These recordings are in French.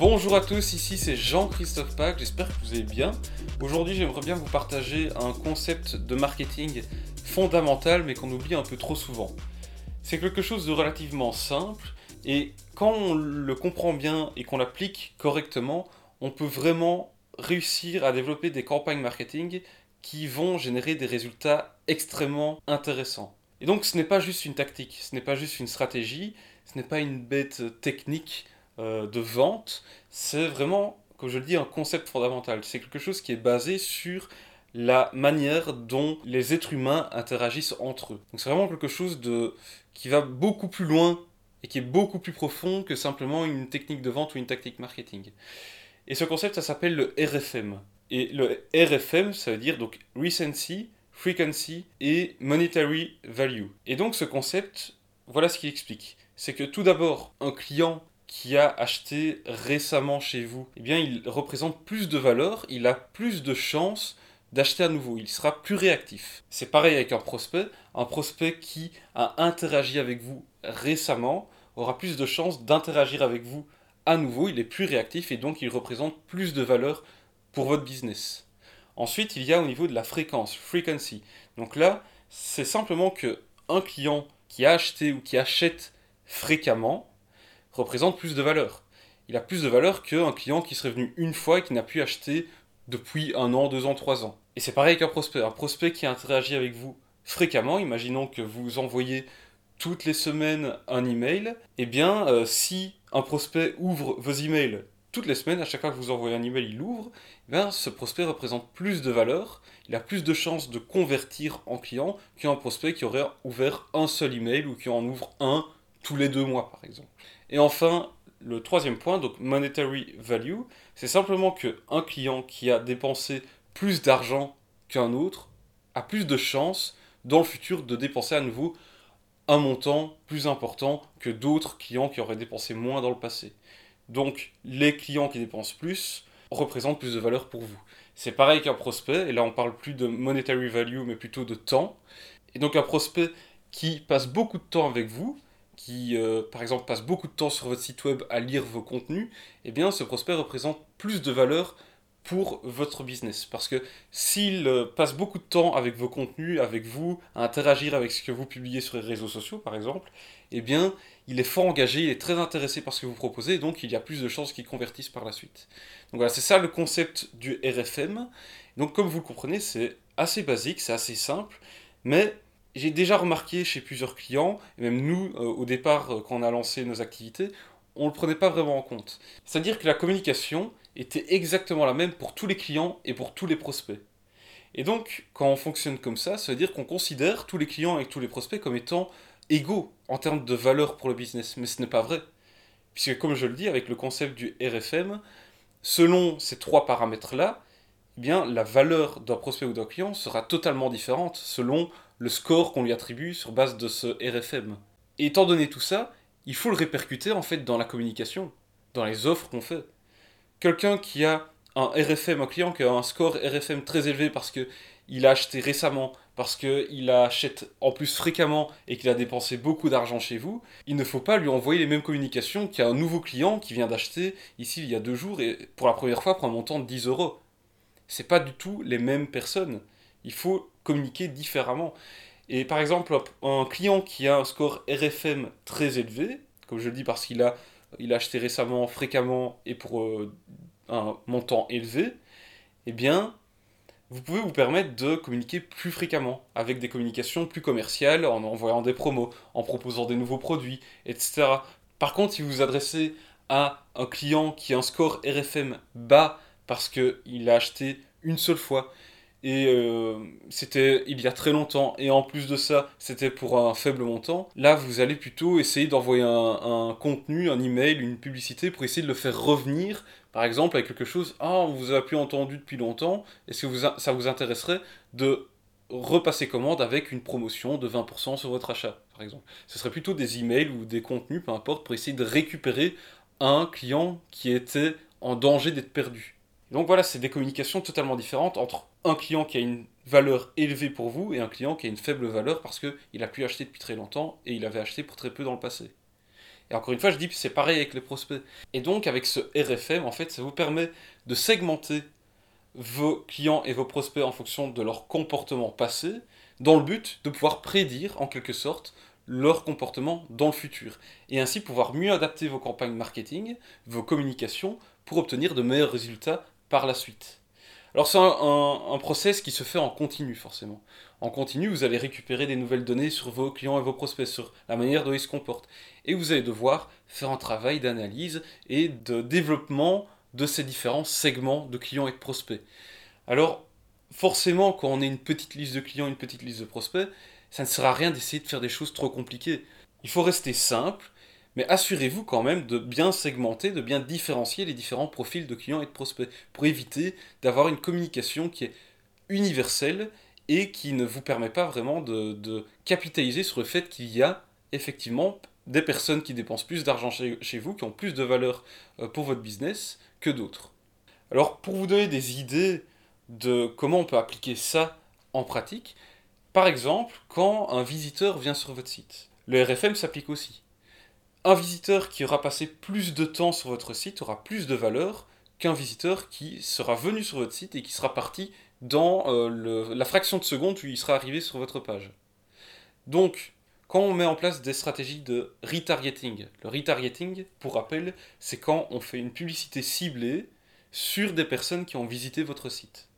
Bonjour à tous, ici c'est Jean-Christophe Pack, j'espère que vous allez bien. Aujourd'hui j'aimerais bien vous partager un concept de marketing fondamental mais qu'on oublie un peu trop souvent. C'est quelque chose de relativement simple et quand on le comprend bien et qu'on l'applique correctement, on peut vraiment réussir à développer des campagnes marketing qui vont générer des résultats extrêmement intéressants. Et donc ce n'est pas juste une tactique, ce n'est pas juste une stratégie, ce n'est pas une bête technique euh, de vente, c'est vraiment, comme je le dis, un concept fondamental. C'est quelque chose qui est basé sur la manière dont les êtres humains interagissent entre eux. Donc c'est vraiment quelque chose de qui va beaucoup plus loin et qui est beaucoup plus profond que simplement une technique de vente ou une tactique marketing. Et ce concept, ça s'appelle le RFM. Et le RFM, ça veut dire donc recency, frequency et monetary value. Et donc ce concept, voilà ce qu'il explique. C'est que tout d'abord, un client qui a acheté récemment chez vous, eh bien, il représente plus de valeur, il a plus de chances d'acheter à nouveau, il sera plus réactif. C'est pareil avec un prospect, un prospect qui a interagi avec vous récemment aura plus de chances d'interagir avec vous à nouveau, il est plus réactif et donc il représente plus de valeur pour votre business. Ensuite, il y a au niveau de la fréquence, frequency. Donc là, c'est simplement que un client qui a acheté ou qui achète fréquemment, représente plus de valeur. Il a plus de valeur qu'un client qui serait venu une fois et qui n'a pu acheter depuis un an, deux ans, trois ans. Et c'est pareil qu'un prospect. Un prospect qui interagit avec vous fréquemment, imaginons que vous envoyez toutes les semaines un email, eh bien, euh, si un prospect ouvre vos emails toutes les semaines, à chaque fois que vous envoyez un email, il l'ouvre, eh ce prospect représente plus de valeur, il a plus de chances de convertir en client qu'un prospect qui aurait ouvert un seul email ou qui en ouvre un tous les deux mois, par exemple. Et enfin, le troisième point, donc monetary value, c'est simplement qu'un client qui a dépensé plus d'argent qu'un autre a plus de chances dans le futur de dépenser à nouveau un montant plus important que d'autres clients qui auraient dépensé moins dans le passé. Donc les clients qui dépensent plus représentent plus de valeur pour vous. C'est pareil qu'un prospect, et là on parle plus de monetary value mais plutôt de temps. Et donc un prospect qui passe beaucoup de temps avec vous, qui, euh, par exemple, passe beaucoup de temps sur votre site web à lire vos contenus, eh bien, ce prospect représente plus de valeur pour votre business. Parce que s'il euh, passe beaucoup de temps avec vos contenus, avec vous, à interagir avec ce que vous publiez sur les réseaux sociaux, par exemple, eh bien, il est fort engagé, il est très intéressé par ce que vous proposez, donc il y a plus de chances qu'il convertisse par la suite. Donc voilà, c'est ça le concept du RFM. Donc comme vous le comprenez, c'est assez basique, c'est assez simple, mais j'ai déjà remarqué chez plusieurs clients, et même nous, euh, au départ, euh, quand on a lancé nos activités, on ne le prenait pas vraiment en compte. C'est-à-dire que la communication était exactement la même pour tous les clients et pour tous les prospects. Et donc, quand on fonctionne comme ça, ça veut dire qu'on considère tous les clients et tous les prospects comme étant égaux en termes de valeur pour le business. Mais ce n'est pas vrai. Puisque, comme je le dis, avec le concept du RFM, selon ces trois paramètres-là, eh bien, la valeur d'un prospect ou d'un client sera totalement différente selon le score qu'on lui attribue sur base de ce RFM. Et étant donné tout ça, il faut le répercuter en fait dans la communication, dans les offres qu'on fait. Quelqu'un qui a un RFM, un client qui a un score RFM très élevé parce que il a acheté récemment, parce qu'il achète en plus fréquemment et qu'il a dépensé beaucoup d'argent chez vous, il ne faut pas lui envoyer les mêmes communications qu'à un nouveau client qui vient d'acheter ici il y a deux jours et pour la première fois pour un montant de 10 euros. C'est pas du tout les mêmes personnes. Il faut communiquer différemment. Et par exemple, un client qui a un score RFM très élevé, comme je le dis parce qu'il a, il a acheté récemment, fréquemment et pour euh, un montant élevé, eh bien, vous pouvez vous permettre de communiquer plus fréquemment, avec des communications plus commerciales, en envoyant des promos, en proposant des nouveaux produits, etc. Par contre, si vous vous adressez à un client qui a un score RFM bas parce qu'il a acheté une seule fois, et euh, c'était il y a très longtemps, et en plus de ça, c'était pour un faible montant. Là, vous allez plutôt essayer d'envoyer un, contenu, un email, une publicité pour essayer de le faire revenir, par exemple, avec quelque chose Ah, on vous a plus entendu depuis longtemps, est-ce que vous ça vous intéresserait de repasser commande avec une promotion de 20% sur votre achat, par exemple? Ce serait plutôt des emails ou des contenus, peu importe, pour essayer de récupérer un client qui était en danger d'être perdu. Donc voilà, c'est des communications totalement différentes entre un client qui a une valeur élevée pour vous et un client qui a une faible valeur parce qu'il a pu acheter depuis très longtemps et il avait acheté pour très peu dans le passé. Et encore une fois, je dis que c'est pareil avec les prospects. Et donc, avec ce RFM, en fait, ça vous permet de segmenter vos clients et vos prospects en fonction de leur comportement passé, dans le but de pouvoir prédire, en quelque sorte, leur comportement dans le futur. Et ainsi pouvoir mieux adapter vos campagnes marketing, vos communications, pour obtenir de meilleurs résultats par la suite. Alors c'est un, process qui se fait en continu forcément. En continu, vous allez récupérer des nouvelles données sur vos clients et vos prospects, sur la manière dont ils se comportent. Et vous allez devoir faire un travail d'analyse et de développement de ces différents segments de clients et de prospects. Alors forcément, quand on a une petite liste de clients, une petite liste de prospects, ça ne sert à rien d'essayer de faire des choses trop compliquées. Il faut rester simple, mais assurez-vous quand même de bien segmenter, de bien différencier les différents profils de clients et de prospects, pour éviter d'avoir une communication qui est universelle et qui ne vous permet pas vraiment de, capitaliser sur le fait qu'il y a effectivement des personnes qui dépensent plus d'argent chez, vous, qui ont plus de valeur euh, pour votre business que d'autres. Alors pour vous donner des idées de comment on peut appliquer ça en pratique, par exemple, quand un visiteur vient sur votre site, le RFM s'applique aussi un visiteur qui aura passé plus de temps sur votre site aura plus de valeur qu'un visiteur qui sera venu sur votre site et qui sera parti dans euh, la fraction de seconde où il sera arrivé sur votre page. Donc, quand on met en place des stratégies de retargeting, le retargeting, pour rappel, c'est quand on fait une publicité ciblée sur des personnes qui ont visité votre site.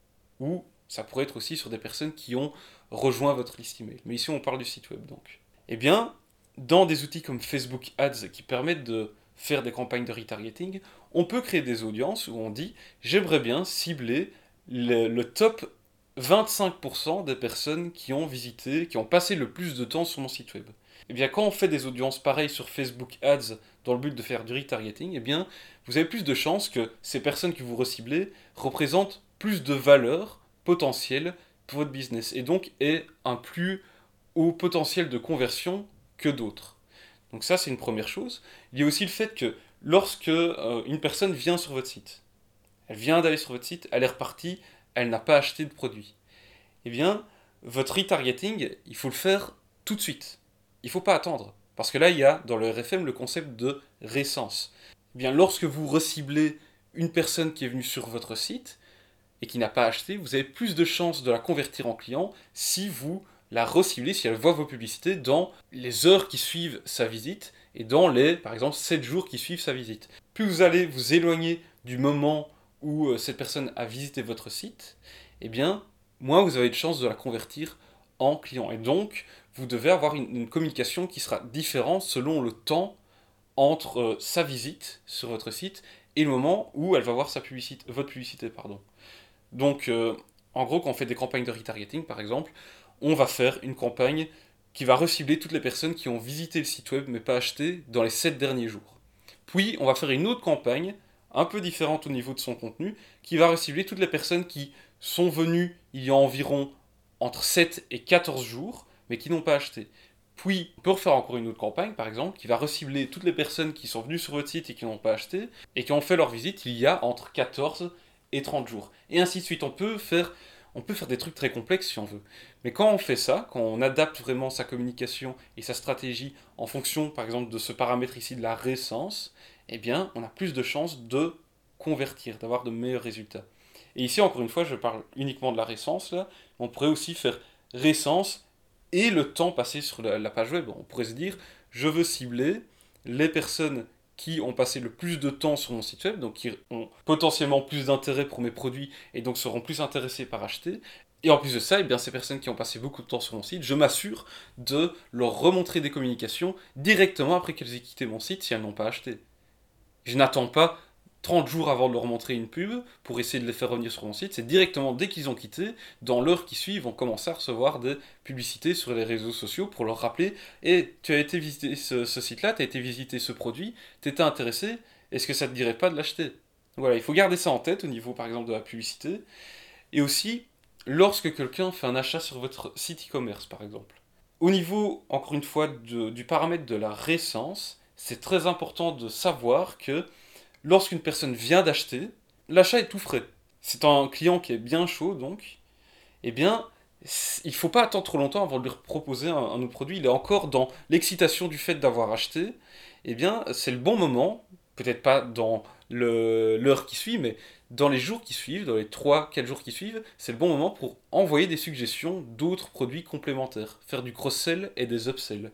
Ou ça pourrait être aussi sur des personnes qui ont rejoint votre liste email. Mais ici, on parle du site web donc. Eh bien, dans des outils comme Facebook Ads qui permettent de faire des campagnes de retargeting, on peut créer des audiences où on dit j'aimerais bien cibler le, top 25% des personnes qui ont visité, qui ont passé le plus de temps sur mon site web. Et eh bien quand on fait des audiences pareilles sur Facebook Ads dans le but de faire du retargeting, et eh bien vous avez plus de chances que ces personnes que vous reciblez représentent plus de valeur potentielle pour votre business et donc aient un plus haut potentiel de conversion que d'autres. Donc ça, c'est une première chose. Il y a aussi le fait que lorsque euh, une personne vient sur votre site, elle vient d'aller sur votre site, elle est repartie, elle n'a pas acheté de produit. Eh bien, votre retargeting, il faut le faire tout de suite. Il ne faut pas attendre. Parce que là, il y a dans le RFM le concept de récence. Eh bien, lorsque vous reciblez une personne qui est venue sur votre site et qui n'a pas acheté, vous avez plus de chances de la convertir en client si vous la recibler si elle voit vos publicités dans les heures qui suivent sa visite et dans les, par exemple, 7 jours qui suivent sa visite. Plus vous allez vous éloigner du moment où euh, cette personne a visité votre site, eh bien, moins vous avez de chances de la convertir en client. Et donc, vous devez avoir une, communication qui sera différente selon le temps entre euh, sa visite sur votre site et le moment où elle va voir sa publicité, votre publicité. Pardon. Donc, euh, en gros, quand on fait des campagnes de retargeting, par exemple, on va faire une campagne qui va recibler toutes les personnes qui ont visité le site web mais pas acheté dans les 7 derniers jours. Puis on va faire une autre campagne, un peu différente au niveau de son contenu, qui va recibler toutes les personnes qui sont venues il y a environ entre 7 et 14 jours mais qui n'ont pas acheté. Puis, on peut refaire encore une autre campagne, par exemple, qui va recibler toutes les personnes qui sont venues sur votre site et qui n'ont pas acheté, et qui ont fait leur visite il y a entre 14 et 30 jours. Et ainsi de suite. On peut faire on peut faire des trucs très complexes si on veut. Mais quand on fait ça, quand on adapte vraiment sa communication et sa stratégie en fonction, par exemple, de ce paramètre ici de la récence, eh bien, on a plus de chances de convertir, d'avoir de meilleurs résultats. Et ici, encore une fois, je parle uniquement de la récence. On pourrait aussi faire récence et le temps passé sur la, la page web. On pourrait se dire, je veux cibler les personnes qui ont passé le plus de temps sur mon site web, donc qui ont potentiellement plus d'intérêt pour mes produits et donc seront plus intéressés par acheter. Et en plus de ça, eh bien, ces personnes qui ont passé beaucoup de temps sur mon site, je m'assure de leur remontrer des communications directement après qu'elles aient quitté mon site si elles n'ont pas acheté. Je n'attends pas 30 jours avant de leur montrer une pub pour essayer de les faire revenir sur mon site. C'est directement dès qu'ils ont quitté, dans l'heure qui suit, ils vont commencer à recevoir des publicités sur les réseaux sociaux pour leur rappeler Et eh, tu as été visiter ce, site-là, tu as été visiter ce produit, tu étais intéressé, est-ce que ça te dirait pas de l'acheter? Voilà, il faut garder ça en tête au niveau par exemple de la publicité. Et aussi, lorsque quelqu'un fait un achat sur votre site e-commerce par exemple. Au niveau, encore une fois, du paramètre de la récence, c'est très important de savoir que lorsqu'une personne vient d'acheter, l'achat est tout frais. C'est un client qui est bien chaud, donc, eh bien, il ne faut pas attendre trop longtemps avant de lui proposer un, un autre produit. Il est encore dans l'excitation du fait d'avoir acheté. Eh bien, c'est le bon moment, peut-être pas dans l'heure qui suit, mais dans les jours qui suivent, dans les 3-4 jours qui suivent, c'est le bon moment pour envoyer des suggestions d'autres produits complémentaires, faire du cross-sell et des upsell.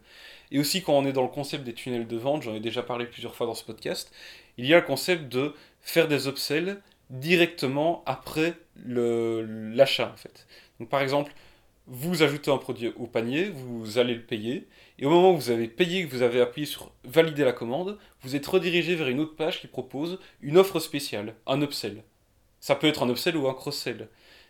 Et aussi quand on est dans le concept des tunnels de vente, j'en ai déjà parlé plusieurs fois dans ce podcast, il y a le concept de faire des upsells directement après l'achat fait. Par exemple, vous ajoutez un produit au panier, vous allez le payer, et au moment où vous avez payé, que vous avez appuyé sur valider la commande, vous êtes redirigé vers une autre page qui propose une offre spéciale, un upsell. Ça peut être un upsell ou un cross-sell.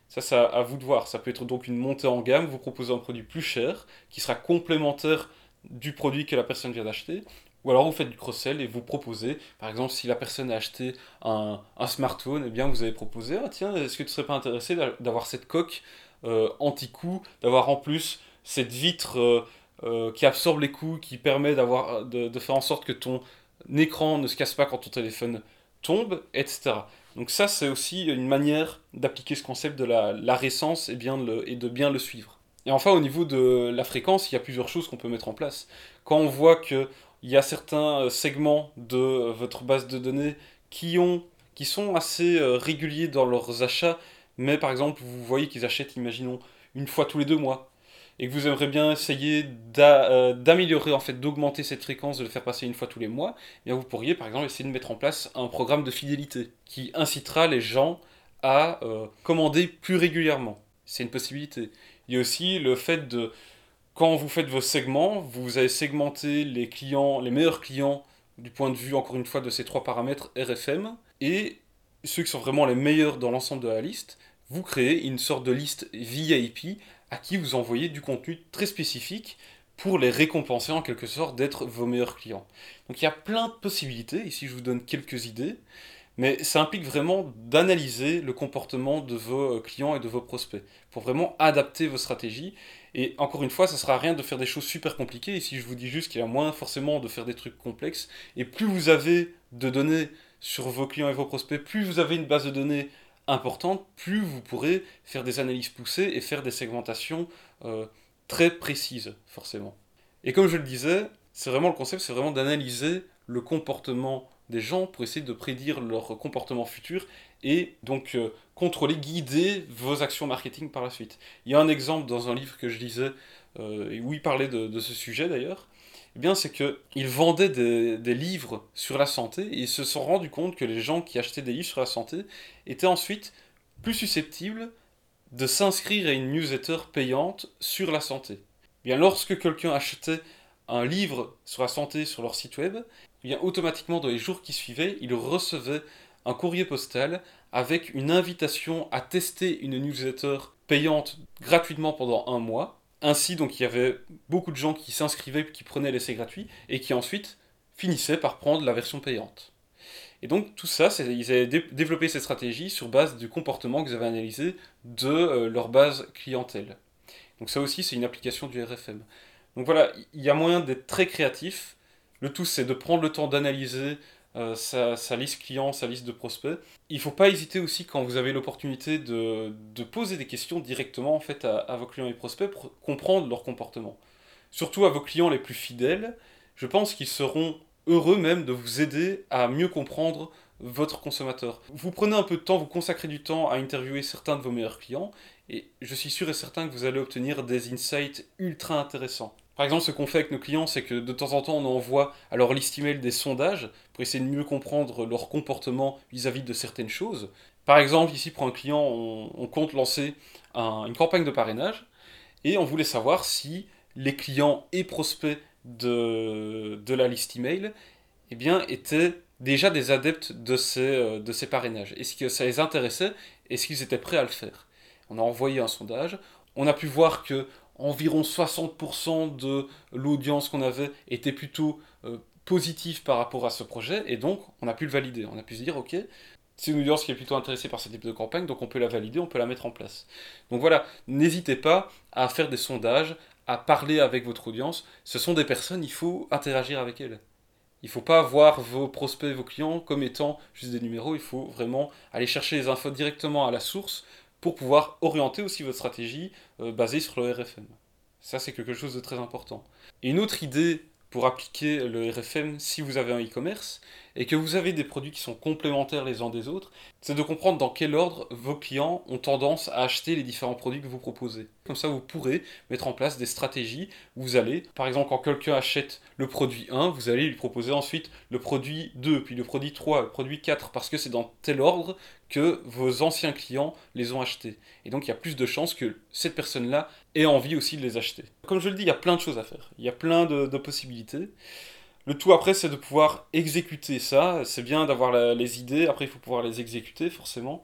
Ça, c'est à vous de voir. Ça peut être donc une montée en gamme, vous proposez un produit plus cher, qui sera complémentaire du produit que la personne vient d'acheter, ou alors vous faites du cross-sell et vous proposez, par exemple, si la personne a acheté un, smartphone, eh bien vous avez proposé, ah tiens, est-ce que tu serais pas intéressé d'avoir cette coque euh, anti-coup, d'avoir en plus cette vitre euh, euh, qui absorbe les coups, qui permet d'avoir, de, faire en sorte que ton écran ne se casse pas quand ton téléphone tombe, etc. Donc ça, c'est aussi une manière d'appliquer ce concept de la, récence et, bien et de bien le suivre. Et enfin, au niveau de la fréquence, il y a plusieurs choses qu'on peut mettre en place. Quand on voit qu'il y a certains segments de votre base de données qui, ont, qui sont assez réguliers dans leurs achats, mais par exemple, vous voyez qu'ils achètent, imaginons, une fois tous les deux mois, et que vous aimeriez bien essayer euh, d'améliorer, en fait, d'augmenter cette fréquence, de le faire passer une fois tous les mois, eh bien vous pourriez par exemple essayer de mettre en place un programme de fidélité qui incitera les gens à euh, commander plus régulièrement. C'est une possibilité. Il y a aussi le fait de, quand vous faites vos segments, vous avez segmenté les meilleurs clients du point de vue, encore une fois, de ces trois paramètres RFM, et ceux qui sont vraiment les meilleurs dans l'ensemble de la liste, vous créez une sorte de liste VIP à qui vous envoyez du contenu très spécifique pour les récompenser en quelque sorte d'être vos meilleurs clients. Donc il y a plein de possibilités, ici je vous donne quelques idées, mais ça implique vraiment d'analyser le comportement de vos euh, clients et de vos prospects, pour vraiment adapter vos stratégies. Et encore une fois, ça sera rien de faire des choses super compliquées, ici je vous dis juste qu'il y a moins forcément de faire des trucs complexes, et plus vous avez de données sur vos clients et vos prospects, plus vous avez une base de données importante, plus vous pourrez faire des analyses poussées et faire des segmentations euh, très précises, forcément. Et comme je le disais, c'est vraiment le concept, c'est vraiment d'analyser le comportement des gens pour essayer de prédire leur comportement futur et donc euh, contrôler, guider vos actions marketing par la suite. Il y a un exemple dans un livre que je lisais, euh, où il parlait de ce sujet d'ailleurs, eh bien, c'est qu'ils vendaient des, livres sur la santé et ils se sont rendus compte que les gens qui achetaient des livres sur la santé étaient ensuite plus susceptibles de s'inscrire à une newsletter payante sur la santé. Eh bien, lorsque quelqu'un achetait un livre sur la santé sur leur site web, eh bien, automatiquement dans les jours qui suivaient, il recevait un courrier postal avec une invitation à tester une newsletter payante gratuitement pendant un mois ainsi, donc, il y avait beaucoup de gens qui s'inscrivaient, qui prenaient l'essai gratuit, et qui ensuite finissaient par prendre la version payante. Et donc, tout ça, ils avaient développé cette stratégie sur base du comportement qu'ils avaient analysé de euh, leur base clientèle. Donc, ça aussi, c'est une application du RFM. Donc voilà, il y a moyen d'être très créatif. Le tout, c'est de prendre le temps d'analyser euh, sa, liste client, sa liste de prospects. Il ne faut pas hésiter aussi quand vous avez l'opportunité de, poser des questions directement en fait à, vos clients et prospects pour comprendre leur comportement. Surtout à vos clients les plus fidèles, je pense qu'ils seront heureux même de vous aider à mieux comprendre votre consommateur. Vous prenez un peu de temps, vous consacrez du temps à interviewer certains de vos meilleurs clients, et je suis sûr et certain que vous allez obtenir des insights ultra intéressants. Par exemple, ce qu'on fait avec nos clients, c'est que de temps en temps, on envoie à leur liste email des sondages pour essayer de mieux comprendre leur comportement vis-à-vis de certaines choses. Par exemple, ici, pour un client, on, compte lancer une campagne de parrainage et on voulait savoir si les clients et prospects de, la liste email eh bien, étaient déjà des adeptes de ces, euh, de ces parrainages. Est-ce que ça les intéressait? Est-ce qu'ils étaient prêts à le faire? On a envoyé un sondage. On a pu voir que environ 60% de l'audience qu'on avait était plutôt euh, positive par rapport à ce projet, et donc on a pu le valider. On a pu se dire, ok, c'est une audience qui est plutôt intéressée par ce type de campagne, donc on peut la valider, on peut la mettre en place. Donc voilà, n'hésitez pas à faire des sondages, à parler avec votre audience. Ce sont des personnes, il faut interagir avec elles. Il ne faut pas voir vos prospects, vos clients comme étant juste des numéros, il faut vraiment aller chercher les infos directement à la source pour pouvoir orienter aussi votre stratégie euh, basée sur le RFM. Ça, c'est quelque chose de très important. Une autre idée pour appliquer le RFM si vous avez un e-commerce et que vous avez des produits qui sont complémentaires les uns des autres, c'est de comprendre dans quel ordre vos clients ont tendance à acheter les différents produits que vous proposez. Comme ça, vous pourrez mettre en place des stratégies. Vous allez, par exemple, quand quelqu'un achète le produit 1, vous allez lui proposer ensuite le produit 2, puis le produit 3, le produit 4, parce que c'est dans tel ordre que vos anciens clients les ont achetés. Et donc, il y a plus de chances que cette personne-là ait envie aussi de les acheter. Comme je le dis, il y a plein de choses à faire. Il y a plein de, de possibilités. Le tout après, c'est de pouvoir exécuter ça. C'est bien d'avoir les idées, après il faut pouvoir les exécuter forcément.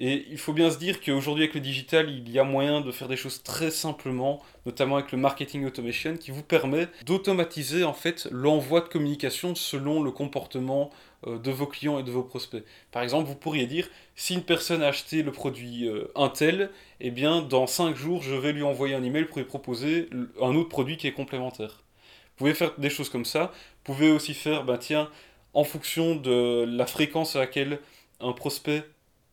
Et il faut bien se dire qu'aujourd'hui avec le digital, il y a moyen de faire des choses très simplement, notamment avec le marketing automation, qui vous permet d'automatiser en fait l'envoi de communication selon le comportement de vos clients et de vos prospects. Par exemple, vous pourriez dire, si une personne a acheté le produit euh, Intel, eh bien dans 5 jours, je vais lui envoyer un email pour lui proposer un autre produit qui est complémentaire. Vous pouvez faire des choses comme ça. Vous pouvez aussi faire, bah tiens, en fonction de la fréquence à laquelle un prospect,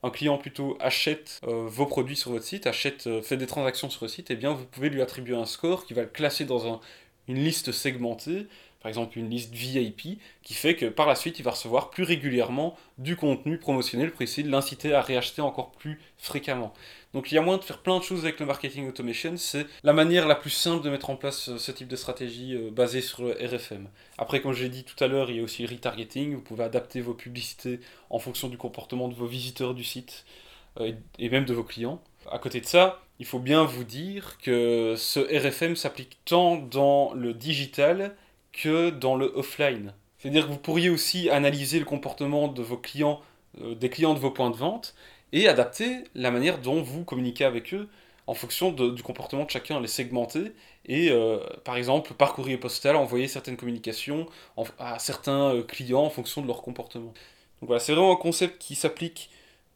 un client plutôt, achète euh, vos produits sur votre site, achète, euh, fait des transactions sur votre site, eh bien vous pouvez lui attribuer un score qui va le classer dans un, une liste segmentée par exemple une liste VIP, qui fait que par la suite, il va recevoir plus régulièrement du contenu promotionnel pour essayer de l'inciter à réacheter encore plus fréquemment. Donc il y a moyen de faire plein de choses avec le marketing automation, c'est la manière la plus simple de mettre en place euh, ce type de stratégie euh, basée sur le RFM. Après, comme j'ai dit tout à l'heure, il y a aussi le retargeting, vous pouvez adapter vos publicités en fonction du comportement de vos visiteurs du site euh, et même de vos clients. À côté de ça, il faut bien vous dire que ce RFM s'applique tant dans le digital que dans le offline. C'est-à-dire que vous pourriez aussi analyser le comportement de vos clients, euh, des clients de vos points de vente, et adapter la manière dont vous communiquez avec eux en fonction du comportement de chacun, les segmenter, et euh, par exemple par courrier postal envoyer certaines communications à certains euh, clients en fonction de leur comportement. Donc voilà, c'est vraiment un concept qui s'applique,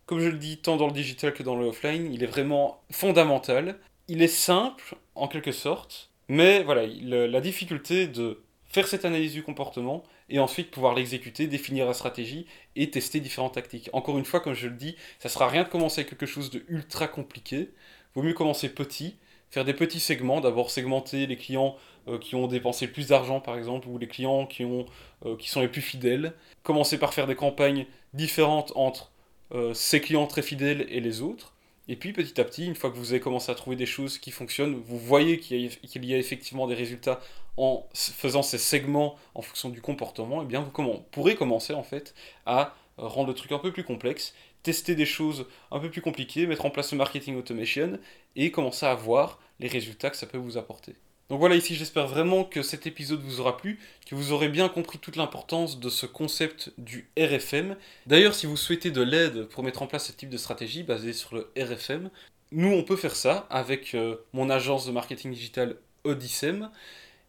comme je le dis, tant dans le digital que dans le offline. Il est vraiment fondamental. Il est simple, en quelque sorte, mais voilà, la difficulté de faire cette analyse du comportement et ensuite pouvoir l'exécuter, définir la stratégie et tester différentes tactiques. Encore une fois, comme je le dis, ça sera rien de commencer avec quelque chose de ultra compliqué. Vaut mieux commencer petit, faire des petits segments, d'abord segmenter les clients euh, qui ont dépensé plus d'argent par exemple, ou les clients qui, euh, sont les plus fidèles. Commencer par faire des campagnes différentes entre euh, ces clients très fidèles et les autres. Et puis petit à petit, une fois que vous avez commencé à trouver des choses qui fonctionnent, vous voyez qu'il y, a effectivement des résultats en faisant ces segments en fonction du comportement, et eh bien vous pourrez commencer en fait à rendre le truc un peu plus complexe, tester des choses un peu plus compliquées, mettre en place le marketing automation et commencer à voir les résultats que ça peut vous apporter. Donc voilà, ici j'espère vraiment que cet épisode vous aura plu, que vous aurez bien compris toute l'importance de ce concept du RFM. D'ailleurs, si vous souhaitez de l'aide pour mettre en place ce type de stratégie basée sur le RFM, nous on peut faire ça avec euh, mon agence de marketing digital Odyssem.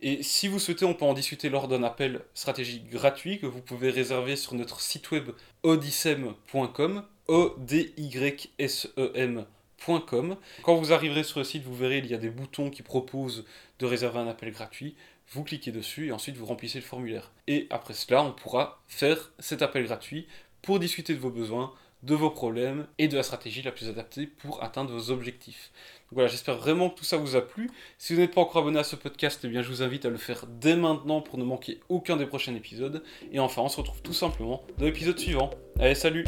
Et si vous souhaitez, on peut en discuter lors d'un appel stratégique gratuit que vous pouvez réserver sur notre site web odyssem.com, o quand vous arriverez sur le site, vous verrez, il y a des boutons qui proposent de réserver un appel gratuit. Vous cliquez dessus et ensuite vous remplissez le formulaire. Et après cela, on pourra faire cet appel gratuit pour discuter de vos besoins, de vos problèmes et de la stratégie la plus adaptée pour atteindre vos objectifs. Voilà, j'espère vraiment que tout ça vous a plu. Si vous n'êtes pas encore abonné à ce podcast, eh bien je vous invite à le faire dès maintenant pour ne manquer aucun des prochains épisodes. Et enfin, on se retrouve tout simplement dans l'épisode suivant. Allez, salut